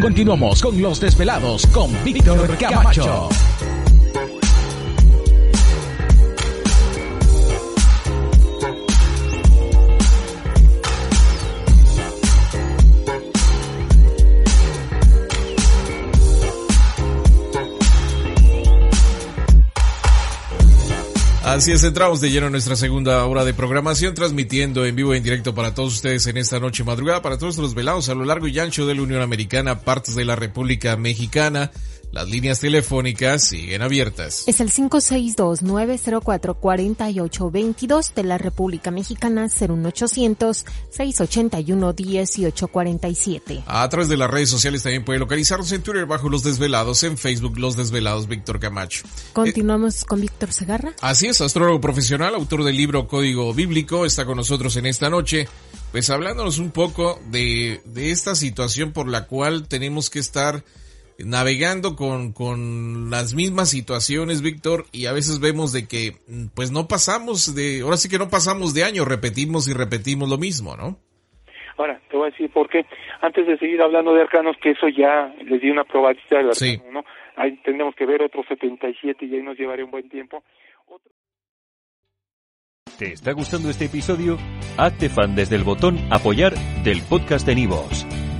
Continuamos con los desvelados con Víctor Camacho. Así es, entramos de lleno en nuestra segunda hora de programación, transmitiendo en vivo y en directo para todos ustedes en esta noche madrugada, para todos los velados a lo largo y ancho de la Unión Americana, partes de la República Mexicana, las líneas telefónicas siguen abiertas. Es el 562-904-4822 de la República Mexicana, 01800-681-1847. A través de las redes sociales también puede localizarnos en Twitter bajo Los Desvelados, en Facebook Los Desvelados Víctor Camacho. Continuamos con Víctor Segarra. Así es, astrólogo profesional, autor del libro Código Bíblico, está con nosotros en esta noche, pues hablándonos un poco de, de esta situación por la cual tenemos que estar navegando con, con las mismas situaciones, Víctor, y a veces vemos de que pues no pasamos de, ahora sí que no pasamos de año, repetimos y repetimos lo mismo, ¿no? Ahora, te voy a decir por qué. Antes de seguir hablando de arcanos, que eso ya les di una probadita del Sí. arcano, ¿no? Ahí tenemos que ver otros 77 y ahí nos llevaría un buen tiempo. ¿Te está gustando este episodio? Hazte fan desde el botón Apoyar del podcast de Nivos.